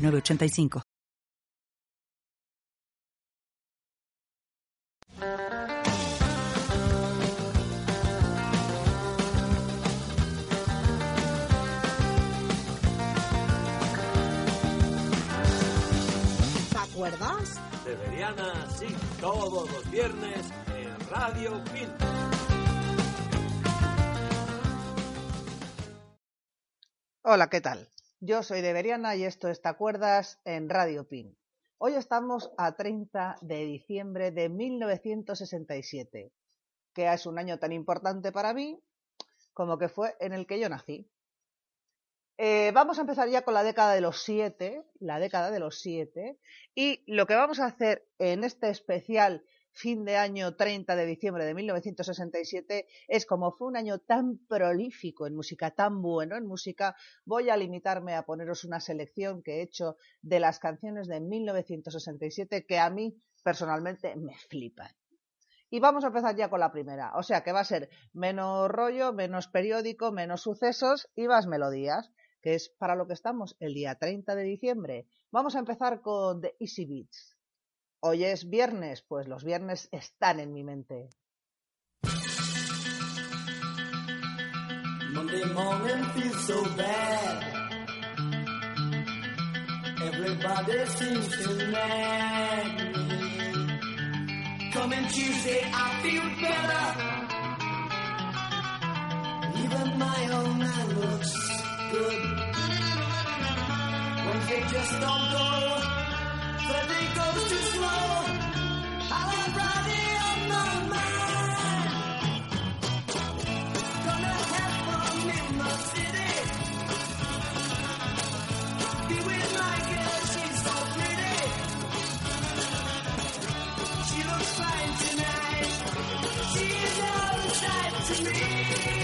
985. ¿Te acuerdas? Severiana, sí, todos los viernes en Radio Pin. Hola, ¿qué tal? Yo soy Deberiana y esto es Te acuerdas en Radio Pin. Hoy estamos a 30 de diciembre de 1967, que es un año tan importante para mí como que fue en el que yo nací. Eh, vamos a empezar ya con la década de los siete, la década de los siete, y lo que vamos a hacer en este especial fin de año 30 de diciembre de 1967 es como fue un año tan prolífico en música, tan bueno en música, voy a limitarme a poneros una selección que he hecho de las canciones de 1967 que a mí personalmente me flipan. Y vamos a empezar ya con la primera, o sea que va a ser menos rollo, menos periódico, menos sucesos y más melodías, que es para lo que estamos el día 30 de diciembre. Vamos a empezar con The Easy Beats. Hoy es viernes, pues los viernes están en mi mente. Monday morning feels so bad. Everybody seems to nag me. Coming Tuesday, I feel better. Even my own man looks good. Wednesday just don't go. She's so pretty. She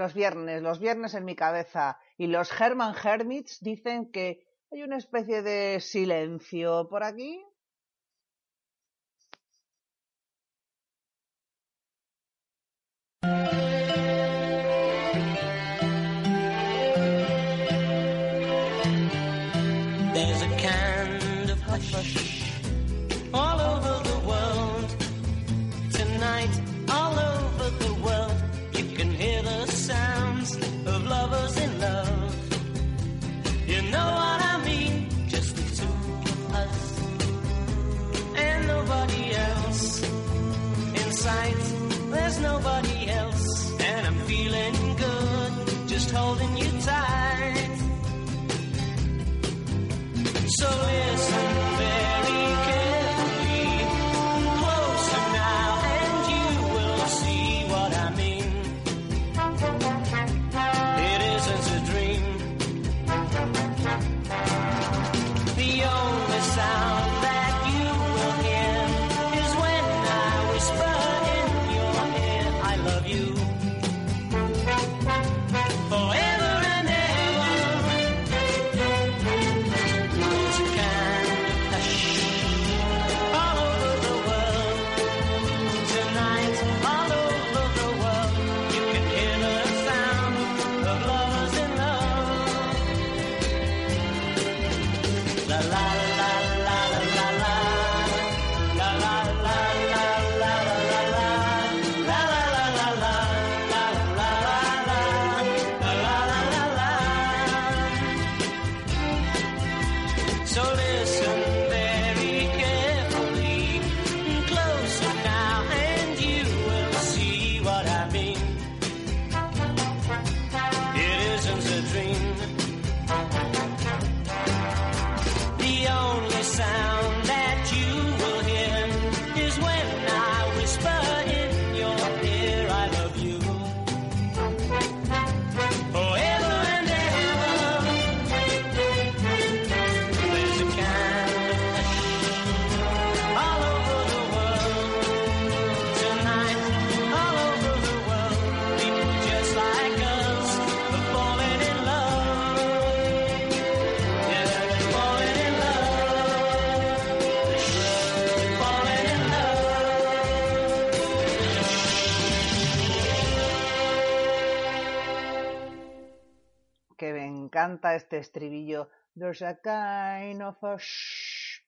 Los viernes, los viernes en mi cabeza. Y los Herman Hermits dicen que hay una especie de silencio por aquí. So listen este estribillo. There's a kind of a shh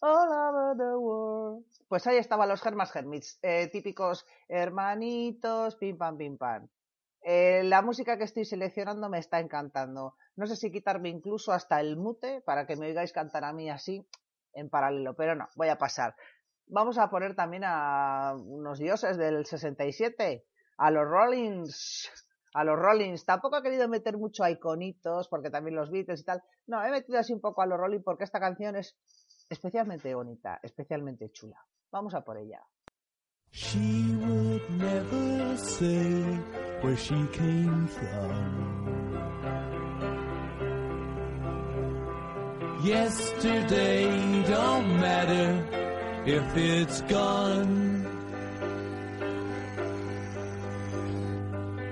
all over the world. Pues ahí estaban los Hermas Hermits, eh, típicos hermanitos, pim pam pim pam. Eh, la música que estoy seleccionando me está encantando. No sé si quitarme incluso hasta el mute para que me oigáis cantar a mí así en paralelo, pero no, voy a pasar. Vamos a poner también a unos dioses del 67, a los Rollins, a los Rollins. Tampoco he querido meter mucho a iconitos, porque también los Beatles y tal. No, he metido así un poco a los Rollins porque esta canción es especialmente bonita, especialmente chula. Vamos a por ella. Yesterday don't matter if it's gone.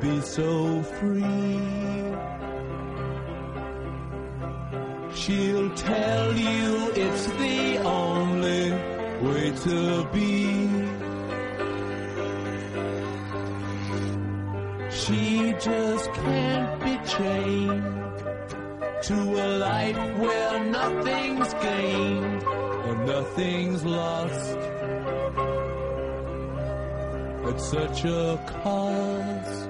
Be so free. She'll tell you it's the only way to be. She just can't be chained to a life where nothing's gained and nothing's lost at such a cost.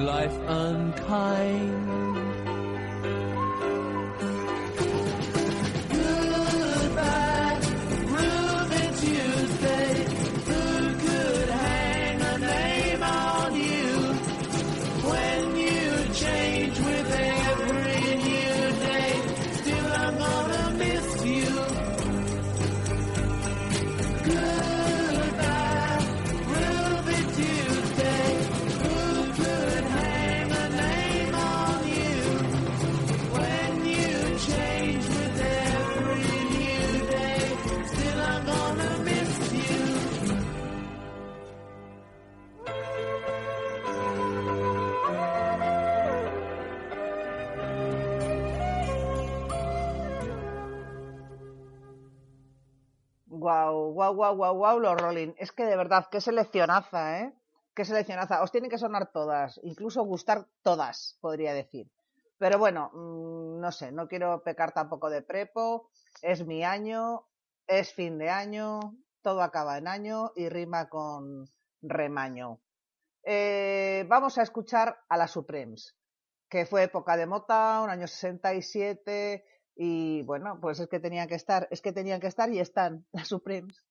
Life unkind. Guau, guau, guau, guau, guau, los Rolling. Es que de verdad, qué seleccionaza, ¿eh? Qué seleccionaza. Os tienen que sonar todas, incluso gustar todas, podría decir. Pero bueno, mm, no sé, no quiero pecar tampoco de prepo. Es mi año, es fin de año, todo acaba en año y rima con remaño. Eh, vamos a escuchar a las Supremes, que fue época de Mota, un año 67, y bueno, pues es que tenían que estar, es que tenían que estar y están las Supremes.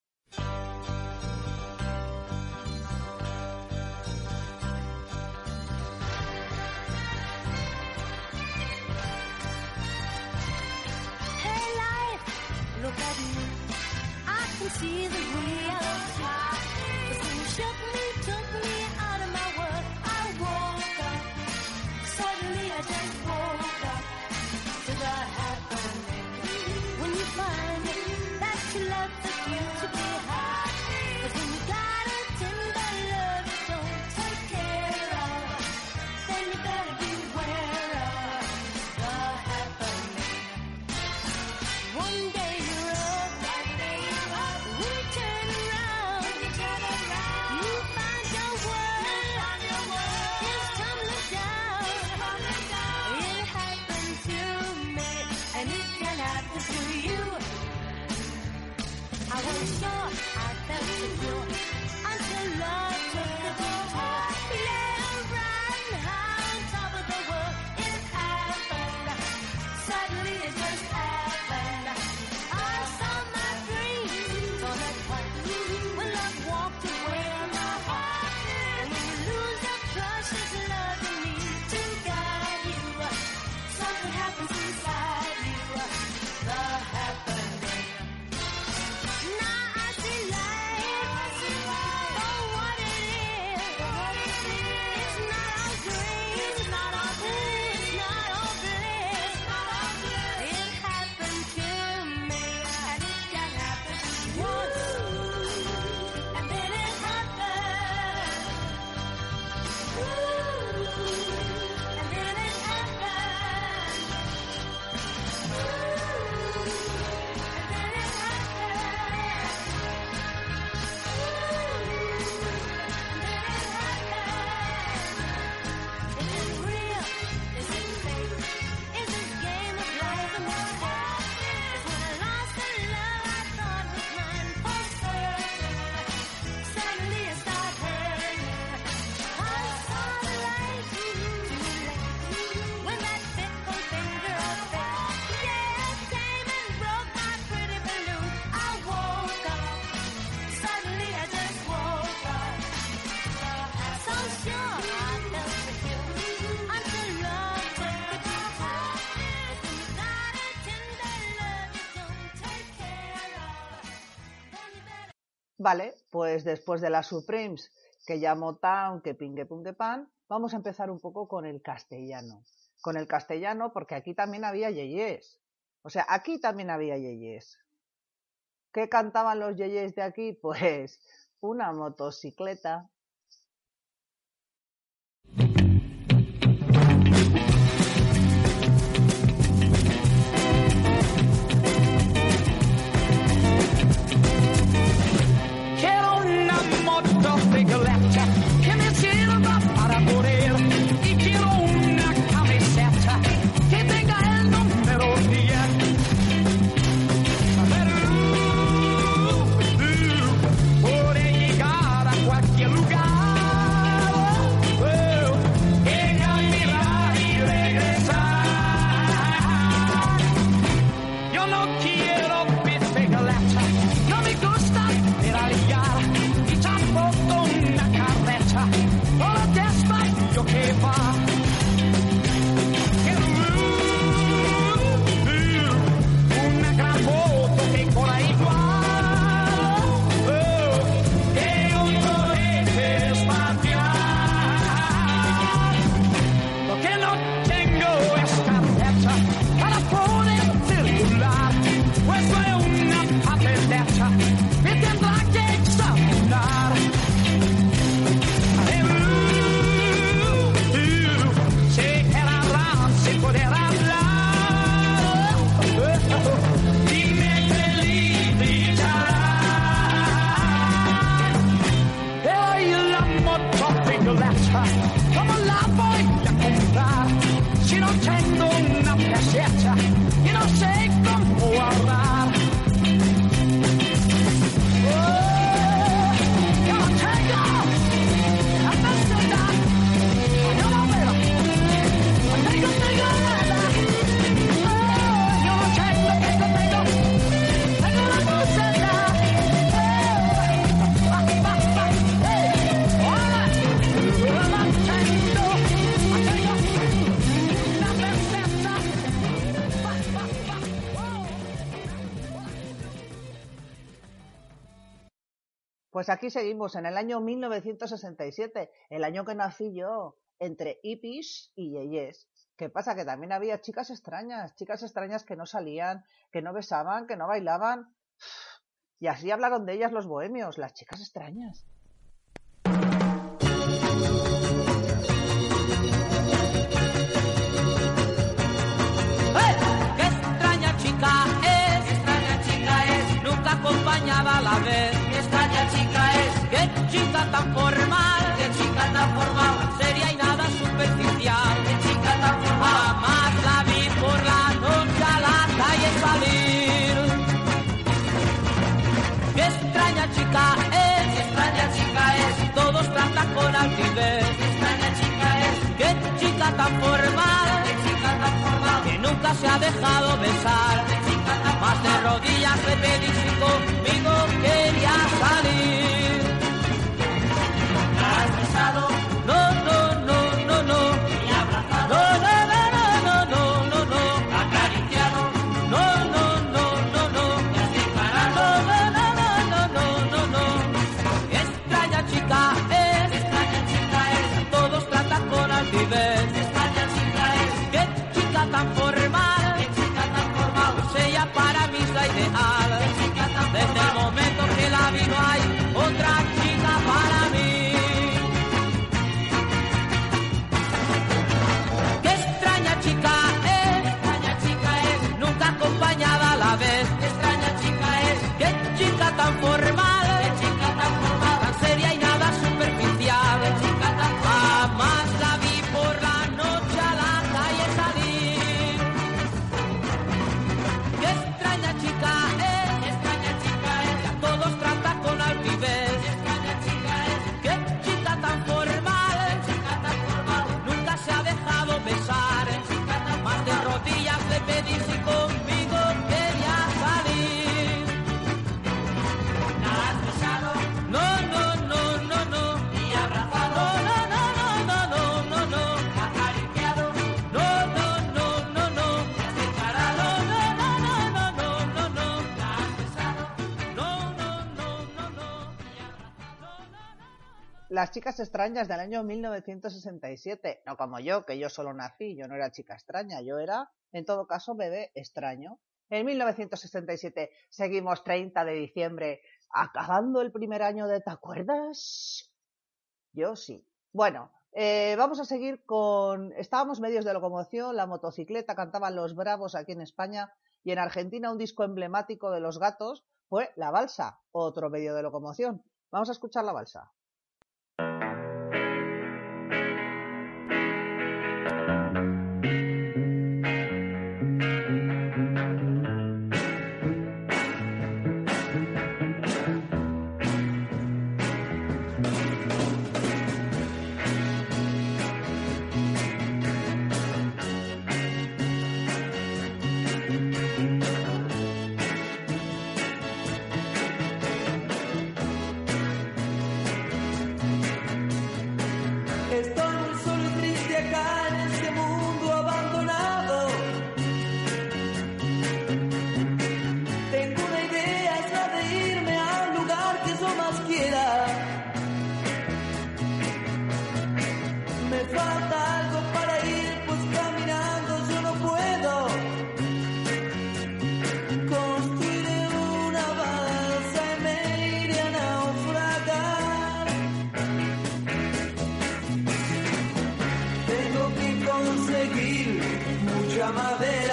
pues después de las Supremes, que ya Motown, que pingue pum pan, vamos a empezar un poco con el castellano. Con el castellano, porque aquí también había yeyes. O sea, aquí también había yeyes. ¿Qué cantaban los yeyes de aquí? Pues una motocicleta, aquí seguimos en el año 1967, el año que nací yo, entre hippies y yeyes. ¿Qué pasa? Que también había chicas extrañas, chicas extrañas que no salían, que no besaban, que no bailaban. Y así hablaron de ellas los bohemios, las chicas extrañas. ¡Eh! ¡Qué extraña chica es! ¡Qué extraña chica es! Nunca acompañada a la vez. ¡Qué extraña chica tan formal! ¡Qué chica tan formal! Seria y nada superficial. ¡Qué chica tan formal! La vi por la noche a la calle salir. ¡Qué extraña chica es! ¡Qué extraña chica es! Todos tratan con altivez. ¡Qué extraña chica es! ¡Qué chica tan formal! ¡Qué chica tan formal! Que nunca se ha dejado besar. ¡Qué chica tan Más de rodillas le pedí si conmigo quería salir. ¿La has Las chicas extrañas del año 1967. No como yo, que yo solo nací, yo no era chica extraña, yo era, en todo caso, bebé extraño. En 1967 seguimos 30 de diciembre, acabando el primer año de ¿Te acuerdas? Yo sí. Bueno, eh, vamos a seguir con... Estábamos medios de locomoción, la motocicleta, cantaban los bravos aquí en España y en Argentina un disco emblemático de los gatos fue la balsa, otro medio de locomoción. Vamos a escuchar la balsa. Mucha madera.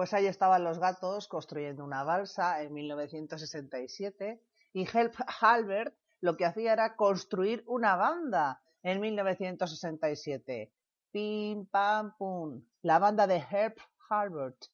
Pues ahí estaban los gatos construyendo una balsa en 1967 y Help Halbert lo que hacía era construir una banda en 1967. Pim, pam, pum. La banda de Herb Halbert.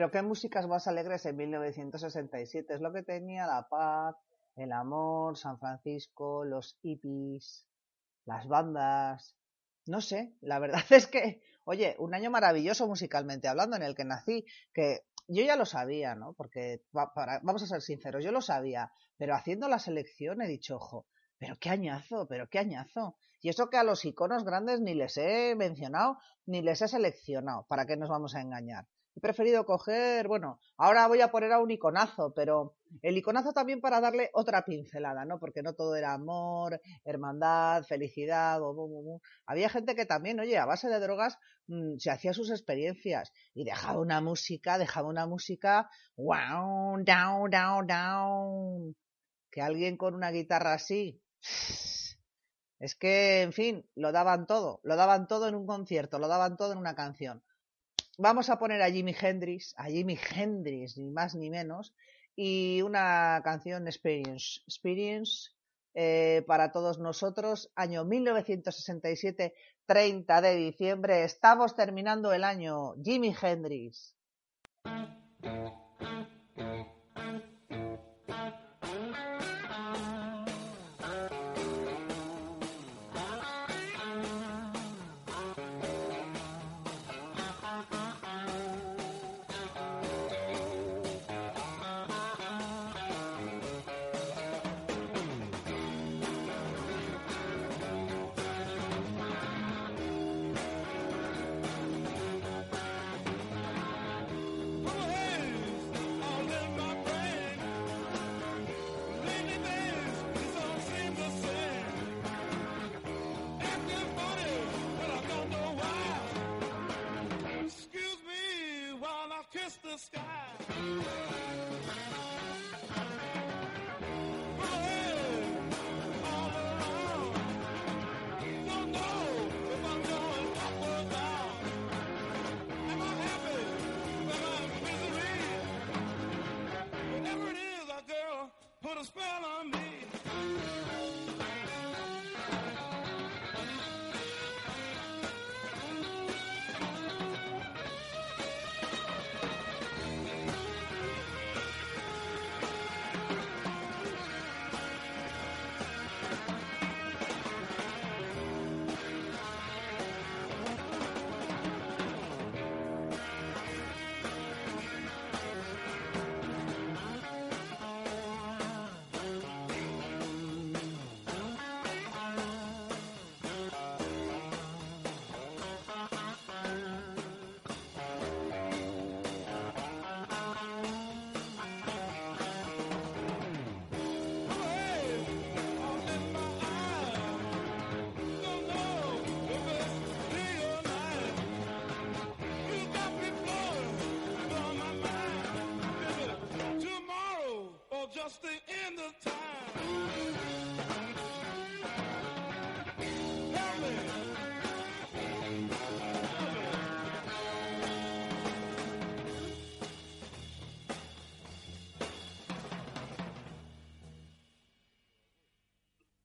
Pero qué músicas más alegres en 1967. Es lo que tenía la paz, el amor, San Francisco, los hippies, las bandas. No sé, la verdad es que, oye, un año maravilloso musicalmente hablando en el que nací, que yo ya lo sabía, ¿no? Porque para- vamos a ser sinceros, yo lo sabía, pero haciendo la selección he dicho, ojo, pero qué añazo, pero qué añazo. Y eso que a los iconos grandes ni les he mencionado, ni les he seleccionado, ¿para qué nos vamos a engañar? He preferido coger, bueno, ahora voy a poner a un iconazo, pero el iconazo también para darle otra pincelada, ¿no? Porque no todo era amor, hermandad, felicidad, bu, bu, bu. Había gente que también, oye, a base de drogas mm, se hacía sus experiencias y dejaba una música, dejaba una música, wow, down, down, down. Que alguien con una guitarra así, es que, en fin, lo daban todo, lo daban todo en un concierto, lo daban todo en una canción. Vamos a poner a Jimi Hendrix, a Jimi Hendrix, ni más ni menos, y una canción Experience, Experience eh, para todos nosotros, año 1967, 30 de diciembre, estamos terminando el año, Jimi Hendrix. Sky.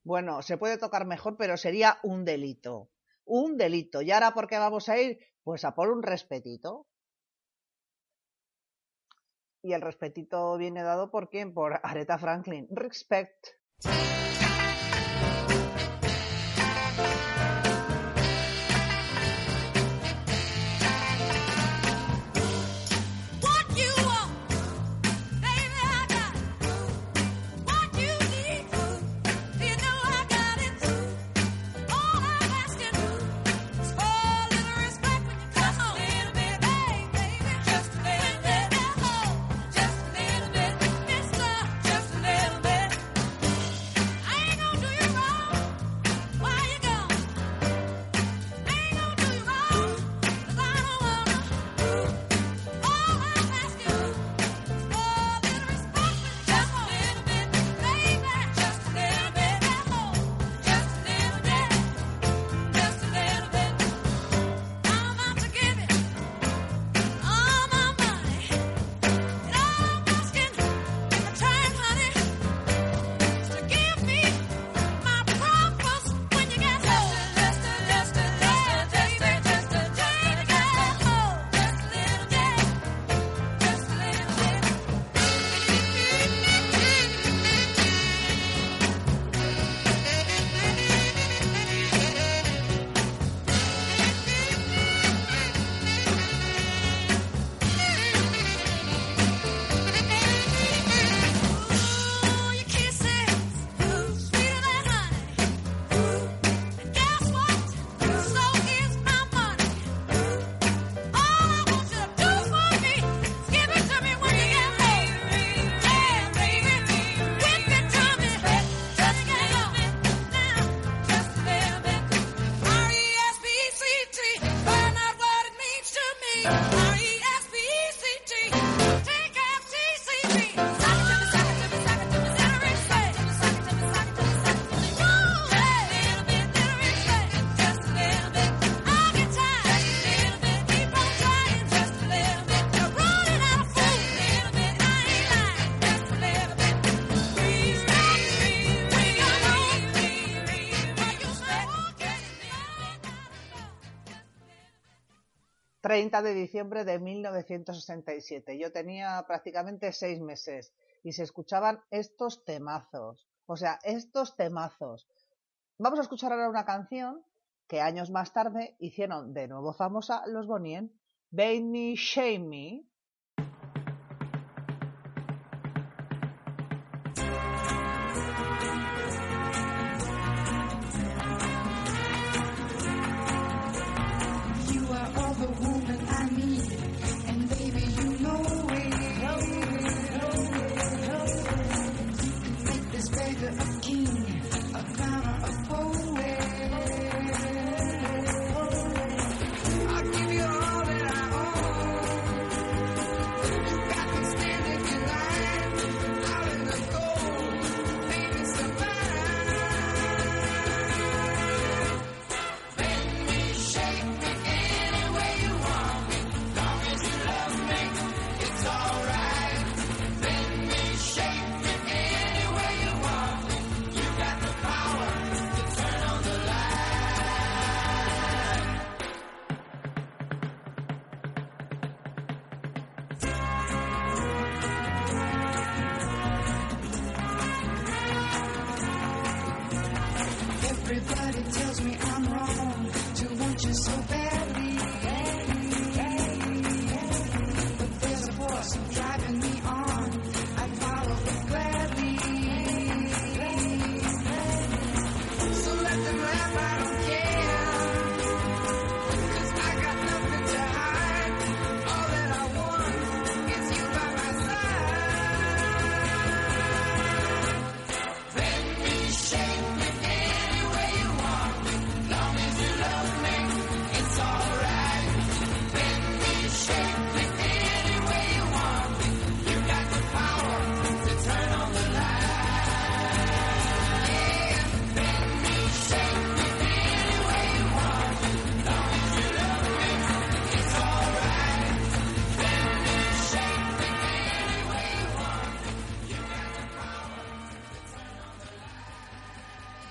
Bueno, se puede tocar mejor, pero sería un delito. Un delito. ¿Y ahora por qué vamos a ir? Pues a por un respetito. Y el respetito viene dado por quién? Por Aretha Franklin. Respect. 30 de diciembre de 1967. Yo tenía prácticamente seis meses y se escuchaban estos temazos. O sea, estos temazos. Vamos a escuchar ahora una canción que años más tarde hicieron de nuevo famosa los Bonien, Bait Me, Shame Me,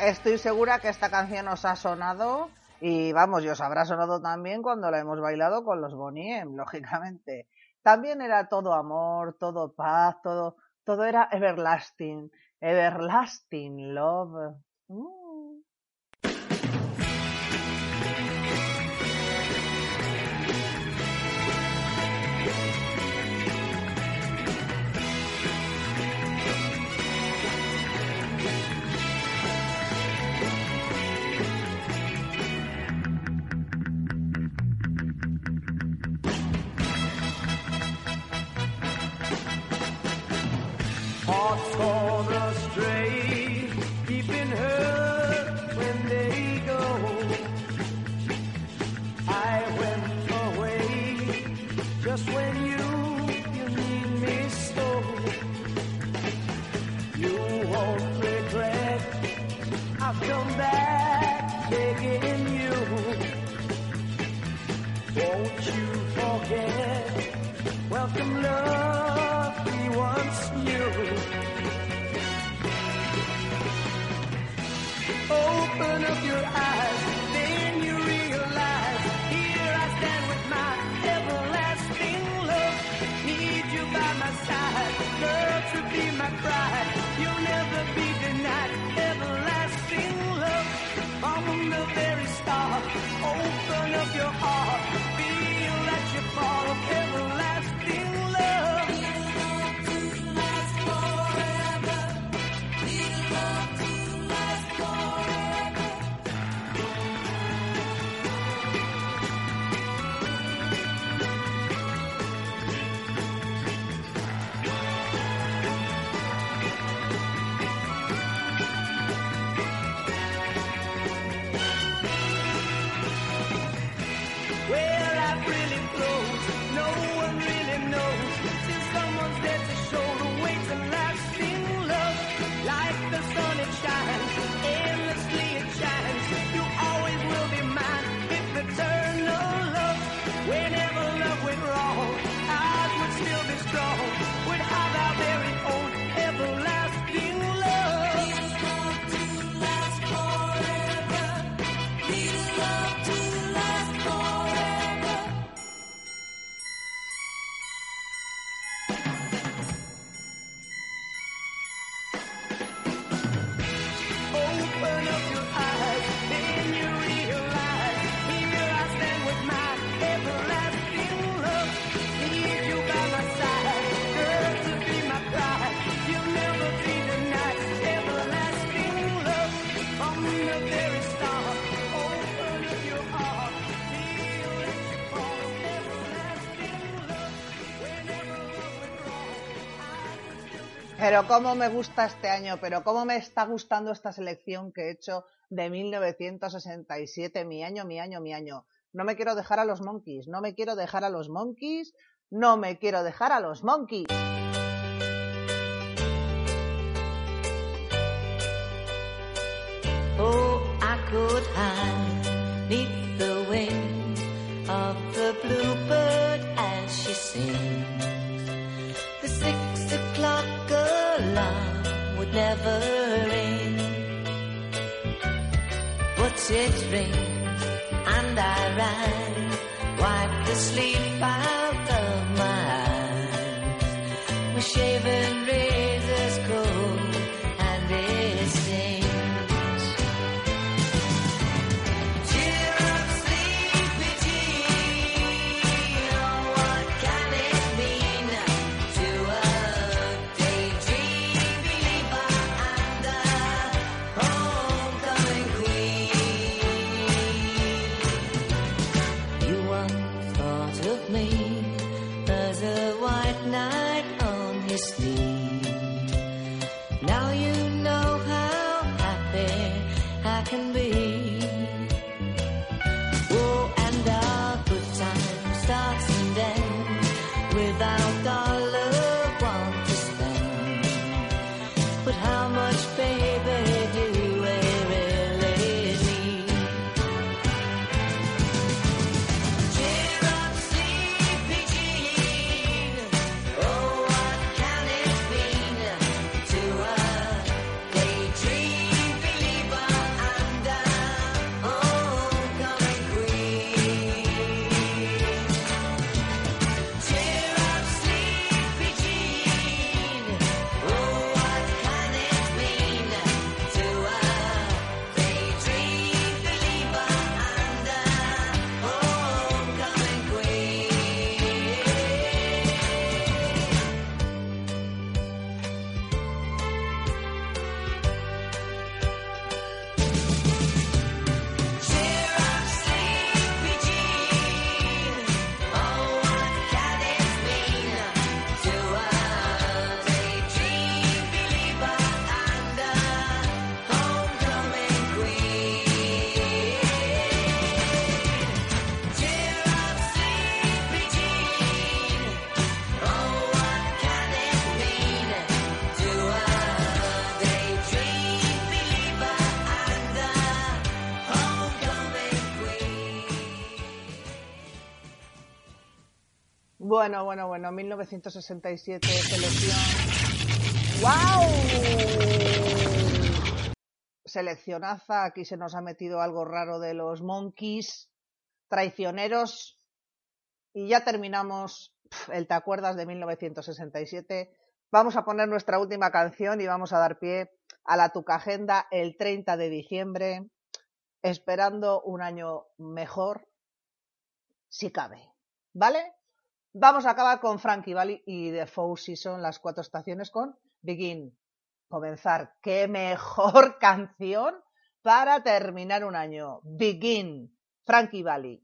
estoy segura que esta canción os ha sonado y vamos, y os habrá sonado también cuando la hemos bailado con los Boniem, lógicamente. También era todo amor, todo paz, todo, todo era everlasting, everlasting love. Mm. Pero cómo me gusta este año, pero cómo me está gustando esta selección que he hecho de 1967, mi año, mi año, mi año. No me quiero dejar a los Monkeys, no me quiero dejar a los Monkeys, no me quiero dejar a los Monkeys. Oh, I could hide neath the wings of the bluebird as she sings. The six o'clock alarm would never ring, but it rains and I rise, wipe the sleep Bueno, bueno, bueno, 1967, selección. ¡Wow! Seleccionaza, aquí se nos ha metido algo raro de los Monkeys, traicioneros. Y ya terminamos el Te acuerdas de 1967. Vamos a poner nuestra última canción y vamos a dar pie a la Tuca Agenda el 30 de diciembre, esperando un año mejor, si cabe. ¿Vale? Vamos a acabar con Frankie Valli y The Four Seasons, las cuatro estaciones, con Begin. Comenzar. ¡Qué mejor canción para terminar un año! Begin. Frankie Valli.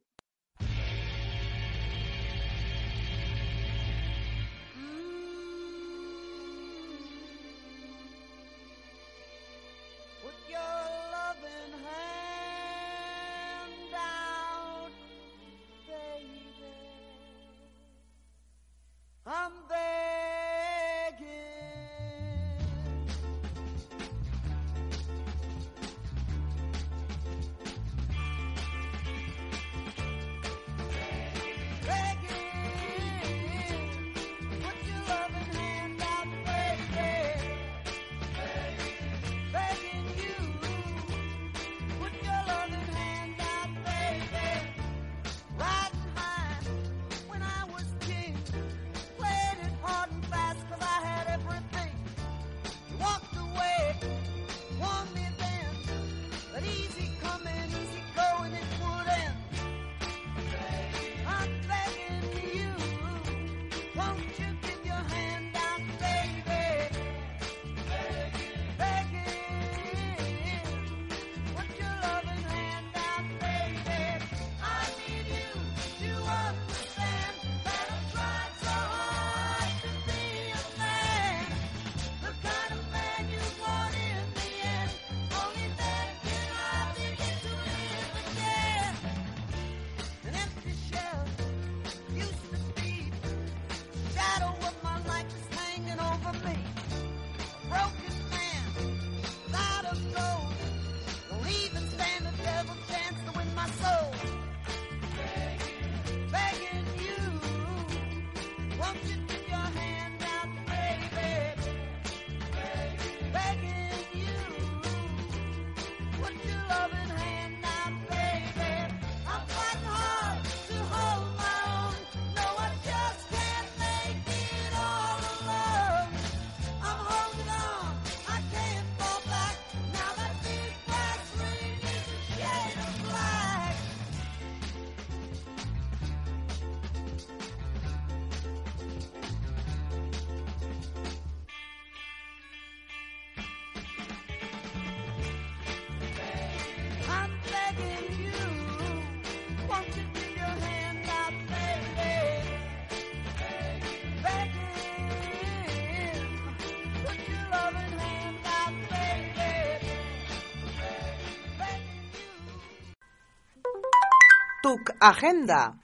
Tuc Agenda.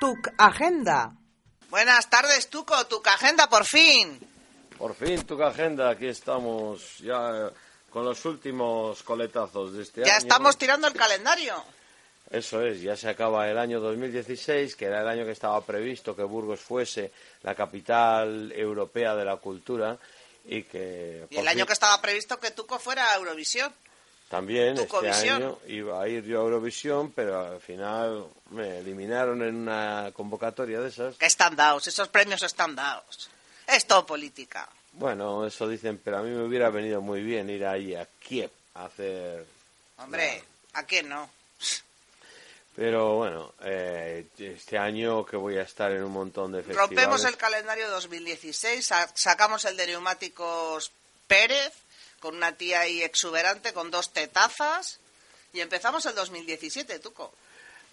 Tuc Agenda. Buenas tardes, Tuco. Tuc Agenda, por fin. Por fin, tu agenda, aquí estamos ya con los últimos coletazos de este año. Ya estamos tirando el calendario. Eso es, ya se acaba el año 2016, que era el año que estaba previsto que Burgos fuese la capital europea de la cultura y que... Y el año que estaba previsto que Tuco fuera a Eurovisión. También este año iba a ir yo a Eurovisión, pero al final me eliminaron en una convocatoria de esas. Que están dados, esos premios están dados. Es todo política. Bueno, eso dicen, pero a mí me hubiera venido muy bien ir ahí a Kiev a hacer Hombre, ¿a quién no? Pero bueno, eh, este año que voy a estar en un montón de festivales. Rompemos el calendario 2016, sa- sacamos el de neumáticos Pérez, con una tía ahí exuberante, con dos tetazas, y empezamos el 2017, Tuco.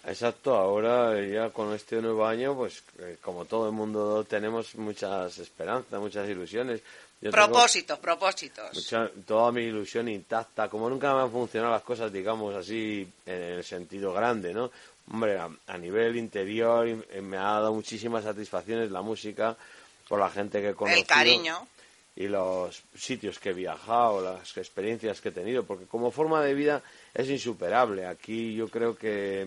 Exacto, ahora ya con este nuevo año, pues eh, como todo el mundo tenemos muchas esperanzas, muchas ilusiones. Yo Propósitos, propósitos. mucha- toda mi ilusión intacta, como nunca me han funcionado las cosas, digamos así, en el sentido grande, ¿no? Hombre, a, a nivel interior eh, me ha dado muchísimas satisfacciones la música, por la gente que he conocido. El cariño. Y los sitios que he viajado, las experiencias que he tenido, porque como forma de vida es insuperable. Aquí yo creo que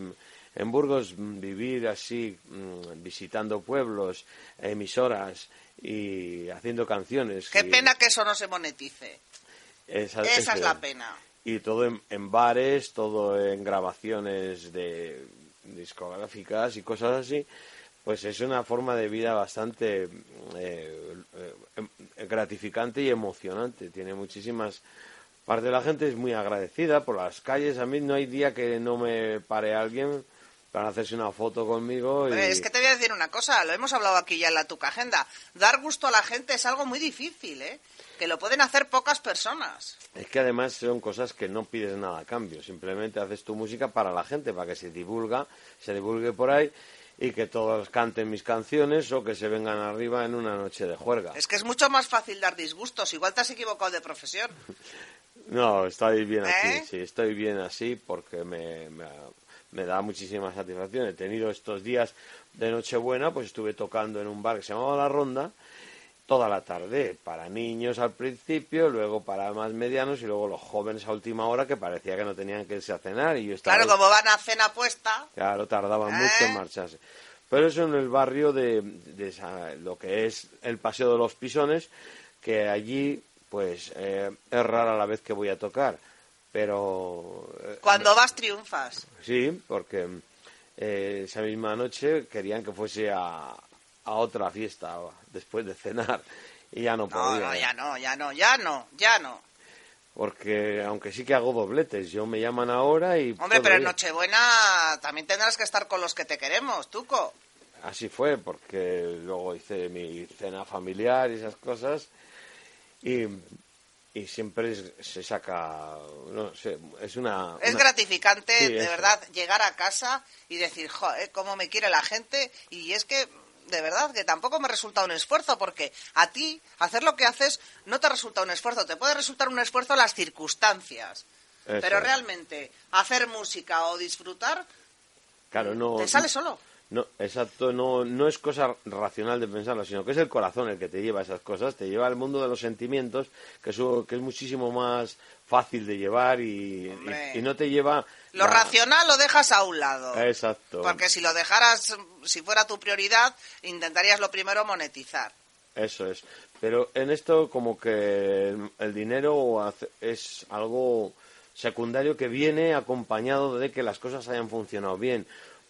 en Burgos mm, vivir así, mm, visitando pueblos, emisoras y haciendo canciones. Qué y pena que eso no se monetice. esa- Esa es la pena. Y todo en, en bares, todo en grabaciones de discográficas y cosas así, pues es una forma de vida bastante eh, eh, gratificante y emocionante. Tiene muchísimas... Parte de la gente es muy agradecida por las calles. A mí no hay día que no me pare alguien para hacerse una foto conmigo. Y... Es que te voy a decir una cosa, lo hemos hablado aquí ya en la Tuca Agenda. Dar gusto a la gente es algo muy difícil, ¿eh? Que lo pueden hacer pocas personas. Es que además son cosas que no pides nada a cambio, simplemente haces tu música para la gente, para que se divulga, se divulgue por ahí y que todos canten mis canciones o que se vengan arriba en una noche de juerga. Es que es mucho más fácil dar disgustos. Igual te has equivocado de profesión. No, estoy bien así, ¿Eh? sí, estoy bien así porque me, me, me da muchísima satisfacción. He tenido estos días de Nochebuena, pues estuve tocando en un bar que se llamaba La Ronda toda la tarde, para niños al principio, luego para más medianos y luego los jóvenes a última hora que parecía que no tenían que irse a cenar y yo estaba Claro, ahí- como van a cena puesta. Claro, tardaban ¿Eh? mucho en marcharse. Pero eso en el barrio de, de esa- lo que es el Paseo de los Pisones, que allí, pues, eh, es rara la vez que voy a tocar. Pero eh, Cuando vas triunfas. sí, porque eh, esa misma noche querían que fuese a, a otra fiesta después de cenar y ya no podía. no, ya no, ya no, ya no, ya no. Porque aunque sí que hago dobletes, yo me llaman ahora y... Hombre, pero en. Nochebuena también tendrás que estar con los que te queremos, Tuco. Así fue, porque luego hice mi cena familiar y esas cosas. Y, y siempre es- se saca, no sé, es una... Es una- gratificante, Sí, de eso. verdad, llegar a casa y decir, joder, cómo me quiere la gente. Y es que, de verdad, que tampoco me resulta un esfuerzo, porque a ti, hacer lo que haces, no te resulta un esfuerzo. Te puede resultar un esfuerzo las circunstancias. Eso Pero es. realmente, hacer música o disfrutar, Claro, no... te sale solo. No, exacto, no, no es cosa racional de pensarlo, sino que es el corazón el que te lleva a esas cosas, te lleva al mundo de los sentimientos, que es, que es muchísimo más fácil de llevar y, Hombre. y- y no te lleva... Lo la- racional lo dejas a un lado. Exacto. Porque si lo dejaras, si fuera tu prioridad, intentarías lo primero monetizar. Eso es. Pero en esto como que el, el dinero es algo secundario que viene acompañado de que las cosas hayan funcionado bien.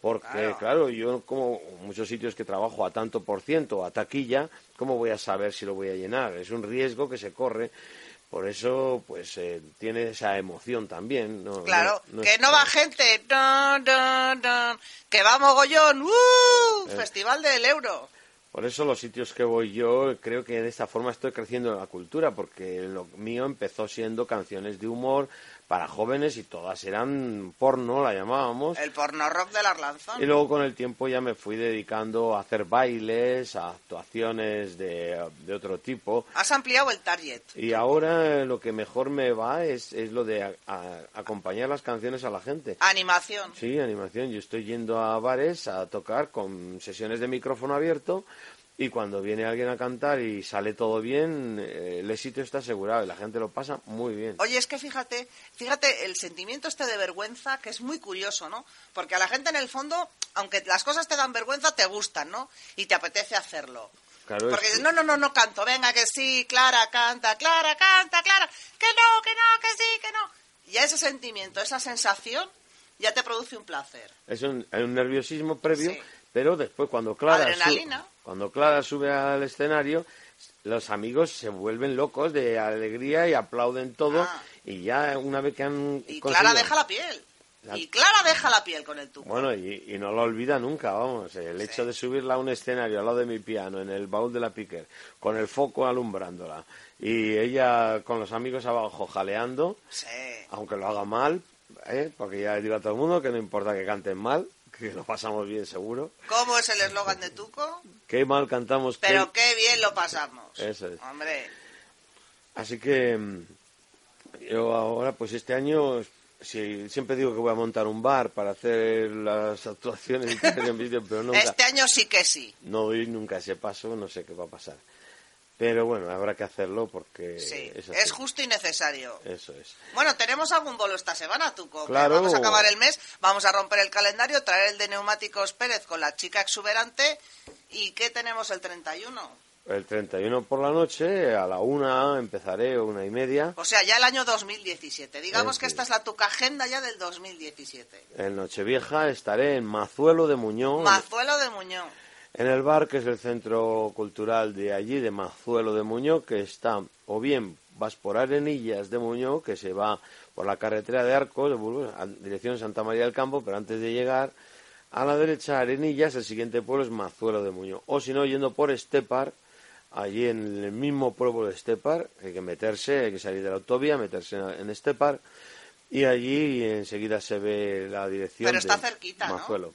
Porque, Claro. claro, yo como muchos sitios que trabajo a tanto por ciento, a taquilla, ¿cómo voy a saber si lo voy a llenar? Es un riesgo que se corre. Por eso, pues, eh, tiene esa emoción también. ¿no? Claro, No- no que es- no va gente, dun, dun, dun, que va mogollón, ¡uh! Eh. Festival del Euro. Por eso los sitios que voy yo creo que de esta forma estoy creciendo en la cultura, porque lo mío empezó siendo canciones de humor para jóvenes y todas eran porno, la llamábamos. El porno rock de la Arlanzón. Y luego con el tiempo ya me fui dedicando a hacer bailes, a actuaciones de, de otro tipo. Has ampliado el target. Y ahora eh, lo que mejor me va es, es lo de a- a- acompañar las canciones a la gente. Animación. Sí, animación. Yo estoy yendo a bares a tocar con sesiones de micrófono abierto y cuando viene alguien a cantar y sale todo bien, eh, el éxito está asegurado y la gente lo pasa muy bien. Oye, es que fíjate, fíjate el sentimiento este de vergüenza que es muy curioso, ¿no? Porque a la gente en el fondo, aunque las cosas te dan vergüenza, te gustan, ¿no? Y te apetece hacerlo. Claro, Porque es- no, no, no, no canto, venga que sí, Clara canta, Clara canta, Clara, que no, que no, que sí, que no. Y ese sentimiento, esa sensación, ya te produce un placer. es un, nerviosismo previo, Sí. pero después cuando Clara, su- Adrenalina. Cuando Clara sube al escenario, los amigos se vuelven locos de alegría y aplauden todo Ah. y ya una vez que han Y conseguido- Clara deja la piel. La- Y Clara deja la piel con el tubo. Bueno, y, y no lo olvida nunca, vamos. El hecho de subirla a un escenario al lado de mi piano, en el baúl de la picker, con el foco alumbrándola, y ella con los amigos abajo jaleando, Sí. aunque lo haga mal, ¿eh? porque ya digo a todo el mundo que no importa que canten mal, que lo pasamos bien seguro. ¿Cómo es el eslogan de Tuco? Qué mal cantamos. Pero qué bien lo pasamos. Eso es. Hombre, Así que mm, yo ahora, pues este año, si, siempre digo que voy a montar un bar para hacer las actuaciones y en vídeo, pero nunca... este año sí que sí. no doy nunca ese paso, no sé qué va a pasar. Pero bueno, habrá que hacerlo porque Sí, es justo y necesario. Eso es. Bueno, tenemos algún bolo esta semana, Tuco. Claro. Vamos a acabar el mes, vamos a romper el calendario, traer el de Neumáticos Pérez con la chica exuberante. ¿Y qué tenemos el 31? El 31 por la noche, a la una empezaré, una y media. O sea, ya el año 2017. Digamos que esta es la tuca agenda ya del 2017. En Nochevieja estaré en Mazuelo de Muñoz, Mazuelo de Muñoz. En el bar que es el centro cultural de allí, de Mazuelo de Muñoz, que está, o bien vas por Arenillas de Muñoz, que se va por la carretera de Arcos, de Burgos, a dirección Santa María del Campo, pero antes de llegar a la derecha Arenillas, el siguiente pueblo es Mazuelo de Muñoz. O si no, yendo por Estepar, allí en el mismo pueblo de Estepar, hay que meterse, hay que salir de la autovía, meterse en Estepar, y allí enseguida se ve la dirección Pero está de cerquita, ¿no?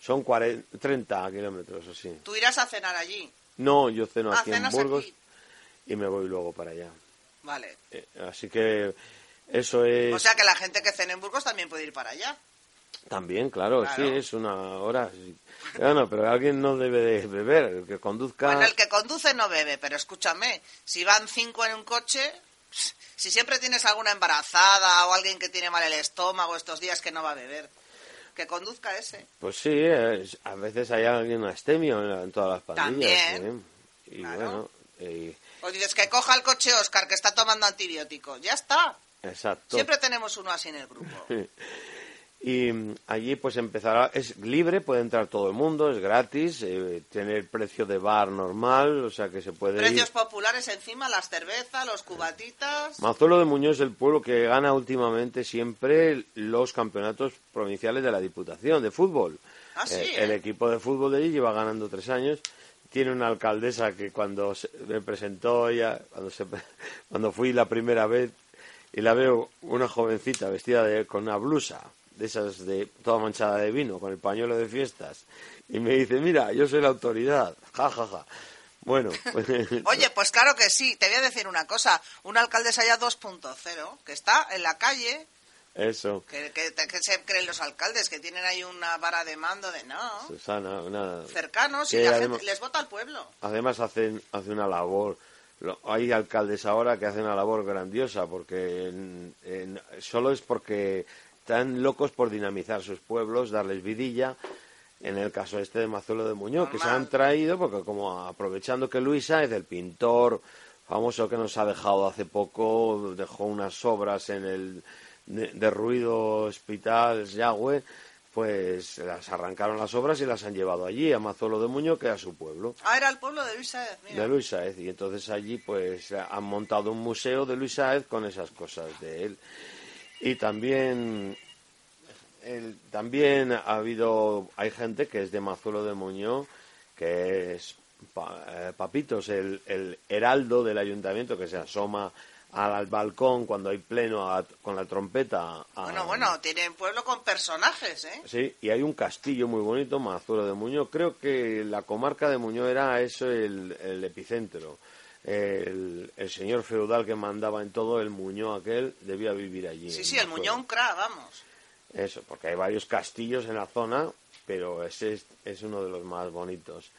Son 40, 30 kilómetros, o sí. Tú irás a cenar allí. No, yo ceno Ah, aquí en Burgos aquí. y me voy luego para allá. Vale. Eh, así que eso es O sea que la gente que cene en Burgos también puede ir para allá. también, claro, Claro. sí, es una hora. sí. Bueno, pero alguien no debe de beber, el que conduzca. Bueno, el que conduce no bebe, pero escúchame, si van cinco en un coche, si siempre tienes alguna embarazada o alguien que tiene mal el estómago estos días que no va a beber, que conduzca ese. Pues sí, es- a veces hay alguien astemio en, en todas las pandillas. También, ¿eh? Y claro. bueno, y- O dices que coja el coche Oscar que está tomando antibióticos. Ya está. exacto. Siempre tenemos uno así en el grupo. Y allí pues empezará, es libre, puede entrar todo el mundo, es gratis, eh, tiene el precio de bar normal, o sea que se puede ir. Precios populares encima, las cervezas, los cubatitas. Mazuelo de Muñoz es el pueblo que gana últimamente siempre los campeonatos provinciales de la Diputación de fútbol. Ah, sí, Eh, ¿eh? El equipo de fútbol de allí lleva ganando tres años. Tiene una alcaldesa que cuando se- me presentó ella, cuando, se, cuando fui la primera vez, y la veo una jovencita vestida de, con una blusa de esas de toda manchada de vino, con el pañuelo de fiestas, y me dice, mira, yo soy la autoridad, ja, ja, ja. Bueno, pues, Oye, pues claro que sí. Te voy a decir una cosa. Una alcaldesa ya 2.0, que está en la calle, eso. que, que- que se creen los alcaldes, que tienen ahí una vara de mando de no. Susana, una... Cercanos y que la además- gente les vota al pueblo. Además hacen, hace una labor, lo- hay alcaldes ahora que hacen una labor grandiosa, porque en- en- solo es porque están locos por dinamizar sus pueblos, darles vidilla. En el caso este de Mazuelo de Muñoz, que se han traído, porque como aprovechando que Luisa es el pintor famoso que nos ha dejado hace poco, dejó unas obras en el de, de ruido hospital Yagüe, pues las arrancaron las obras y las han llevado allí, a Mazuelo de Muñoz, que es a su pueblo Ah, era el pueblo de Luis Saez, mira. de Luis Saez y entonces allí pues han montado un museo de Luis Saez con esas cosas de él y también el- también ha habido hay gente que es de Mazuelo de Muñoz que es pa- eh, Papitos el, el heraldo del ayuntamiento que se asoma al balcón cuando hay pleno a- con la trompeta a- Bueno, bueno, tienen pueblo con personajes, ¿eh? Sí, y hay un castillo muy bonito, Mazuelo de Muñoz. Creo que la comarca de Muñoz era eso el, el epicentro. El, el señor feudal que mandaba en todo el Muñoz aquel debía vivir allí. Sí, sí, el Mazuelo. Muñón Cra, vamos. Eso, porque hay varios castillos en la zona, pero ese es, es uno de los más bonitos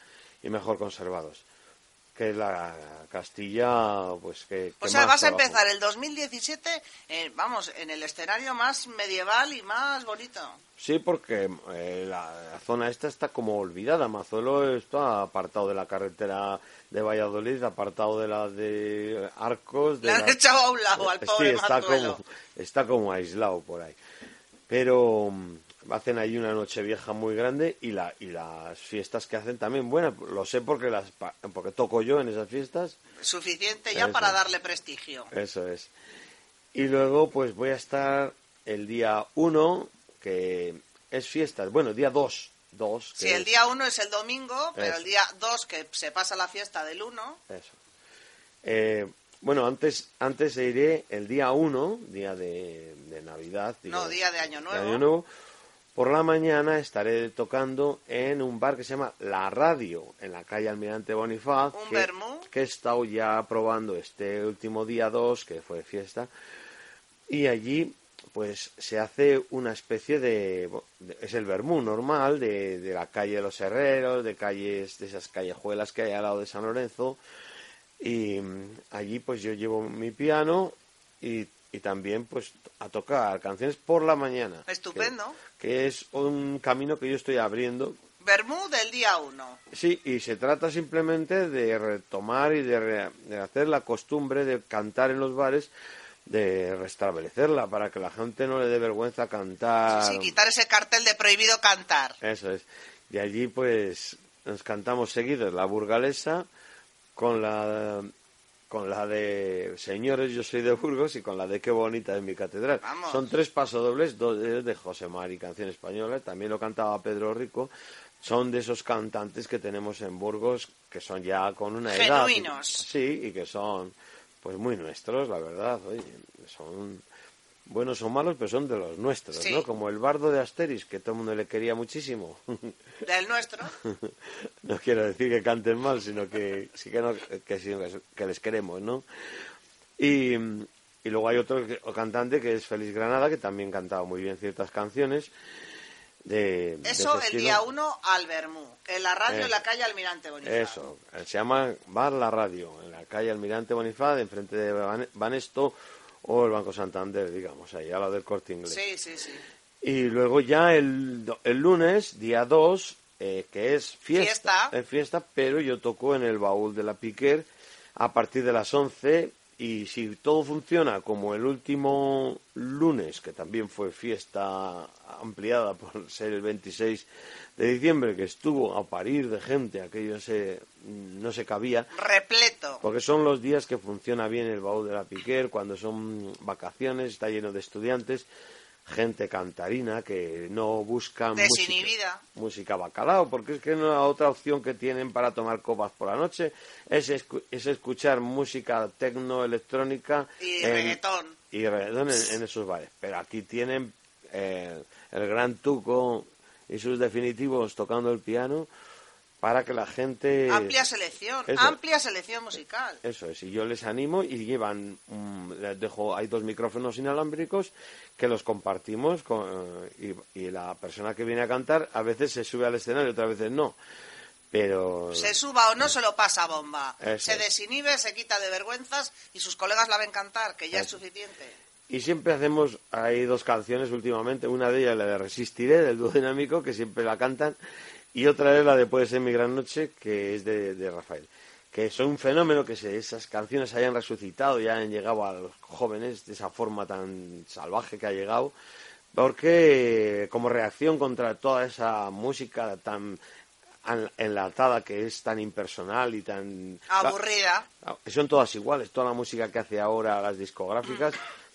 y mejor conservados. Que la Castilla, pues que. O sea, vas a trabajo. empezar el 2017, eh, vamos, en el escenario más medieval y más bonito. Sí, porque eh, la, la zona esta está como olvidada. Mazuelo está apartado de la carretera de Valladolid, apartado de la de Arcos. De Le han la- echado a un lado al Sí, pobre está Mazuelo. como, está como aislado por ahí. Pero mm, hacen ahí una noche vieja muy grande y, la, y las fiestas que hacen también buenas. Lo sé porque, las, porque toco yo en esas fiestas. Suficiente ya Eso. para darle prestigio. Eso es. Y luego, pues voy a estar el día 1, que es fiesta. Bueno, día 2. Dos, Sí, el día 1 es el domingo, pero Eso. el día 2 que se pasa la fiesta del 1, Eso. Eh, bueno, antes, antes iré el día 1, día de, de Navidad. digo, no, día de Año de Nuevo. Año Nuevo. Por la mañana estaré tocando en un bar que se llama La Radio, en la calle Almirante Bonifaz. Un que, que he estado ya probando este último día 2, que fue fiesta. Y allí, pues, se hace una especie de... de- es el vermú normal de, de la calle de los Herreros, de calles, de esas callejuelas que hay al lado de San Lorenzo. Y mm, allí pues yo llevo mi piano y, y también pues a tocar canciones por la mañana. Estupendo. Que, es un camino que yo estoy abriendo. Bermú del día 1. Sí, y se trata simplemente de retomar y de, re- de hacer la costumbre de cantar en los bares, de restablecerla para que la gente no le dé vergüenza cantar. Sí, quitar ese cartel de prohibido cantar. Eso es. Y allí pues nos cantamos seguidos la burgalesa con la con la de Señores, yo soy de Burgos y con la de Qué bonita es mi catedral. Vamos. Son tres pasodobles, dos de José Mari, canción española, también lo cantaba Pedro Rico. Son de esos cantantes que tenemos en Burgos que son ya con una edad. Genuinos. Sí, y que son pues muy nuestros, la verdad. Oye, son buenos o malos, pero son de los nuestros, Sí. ¿no? Como el bardo de Asteris, que todo el mundo le quería muchísimo. Del nuestro. no quiero decir que canten mal, sino que sí que, no, que, que les queremos, ¿no? Y, y luego hay otro cantante que es Félix Granada, que también cantaba muy bien ciertas canciones. De, Eso el día 1 al Bermú. En la radio Eh. en la calle Almirante Bonifaz. Eso, eh, se llama Bar La Radio, en la calle Almirante Bonifaz, enfrente de Ban- Banesto o el Banco Santander, digamos, ahí, al lado del Corte Inglés. Sí, sí, sí. Y luego ya el, el lunes, día 2, eh, que es fiesta, Fiesta. es fiesta, pero yo toco en el baúl de la Piquer a partir de las 11 y si todo funciona como el último lunes, que también fue fiesta ampliada por ser el 26 de diciembre, que estuvo a parir de gente, aquello se, no se cabía, Repleto. porque son los días que funciona bien el baúl de la Piquer, cuando son vacaciones, está lleno de estudiantes, gente cantarina que no buscan música, música bacalao, porque es que no la otra opción que tienen para tomar copas por la noche es, escu- es escuchar música tecno electrónica Y en- reggaetón. y reggaetón en, en esos bares. Pero aquí tienen eh, el gran Tuco y sus definitivos tocando el piano para que la gente... Amplia selección. Eso. Amplia selección musical. Eso es, y yo les animo y llevan, mm, les dejo, hay dos micrófonos inalámbricos que los compartimos con, eh, y, y la persona que viene a cantar a veces se sube al escenario, otras veces no. Pero Se suba o no, se lo pasa bomba. Eso se es. desinhibe, se quita de vergüenzas y sus colegas la ven cantar, que ya es suficiente. Y siempre hacemos, hay dos canciones últimamente, una de ellas la de Resistiré, del dúo dinámico, que siempre la cantan, y otra es la de Puede ser mi gran noche, que es de, de Rafael. Que son un fenómeno que se- esas canciones hayan resucitado y hayan llegado a los jóvenes de esa forma tan salvaje que ha llegado, porque como reacción contra toda esa música tan an- enlatada que es tan impersonal y tan... Aburrida. Ah, Son todas iguales, toda la música que hace ahora las discográficas,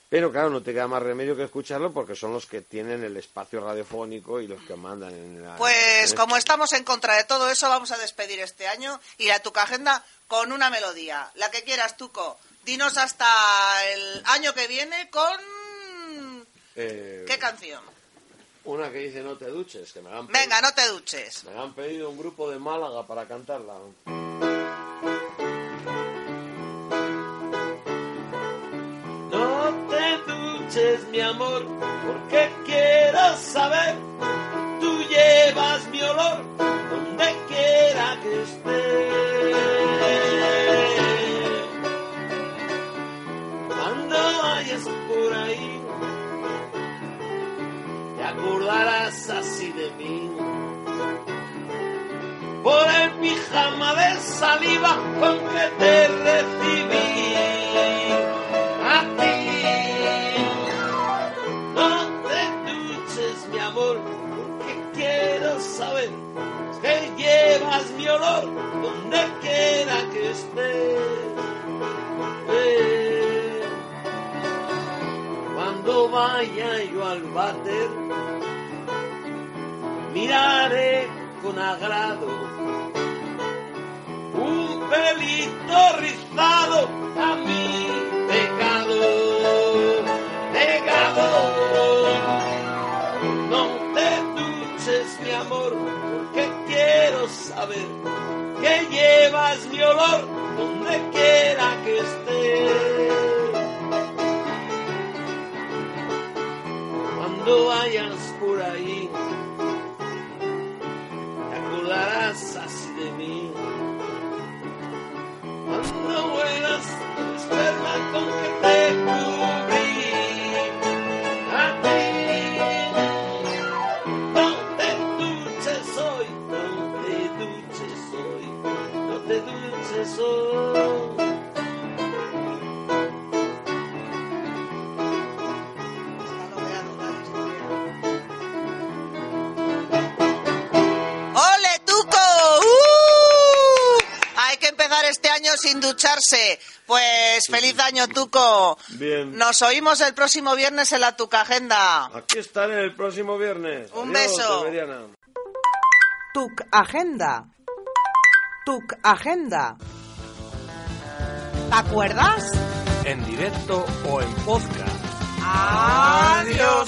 pero claro, no te queda más remedio que escucharlo porque son los que tienen el espacio radiofónico y los que mandan en la... Pues en como estamos en contra de todo eso, vamos a despedir este año y a tu agenda con una melodía. La que quieras, Tuco. Dinos hasta el año que viene con... Eh, ¿Qué canción? una que dice No te duches, que me la han pedido, Venga, no te duches. me la han pedido un grupo de Málaga para cantarla. Duches, mi amor, porque quiero saber. Tú llevas mi olor donde quiera que esté. Cuando vayas por ahí, te acordarás así de mí. Por el pijama de saliva con que te recibí miraré con agrado Pues feliz año, Tuco. Bien. Nos oímos el próximo viernes en la Tuca Agenda. Aquí estaré el próximo viernes. Un Adiós, beso. Severiana. Tuc Agenda. Tuc Agenda. ¿Te acuerdas? En directo o en podcast. Adiós.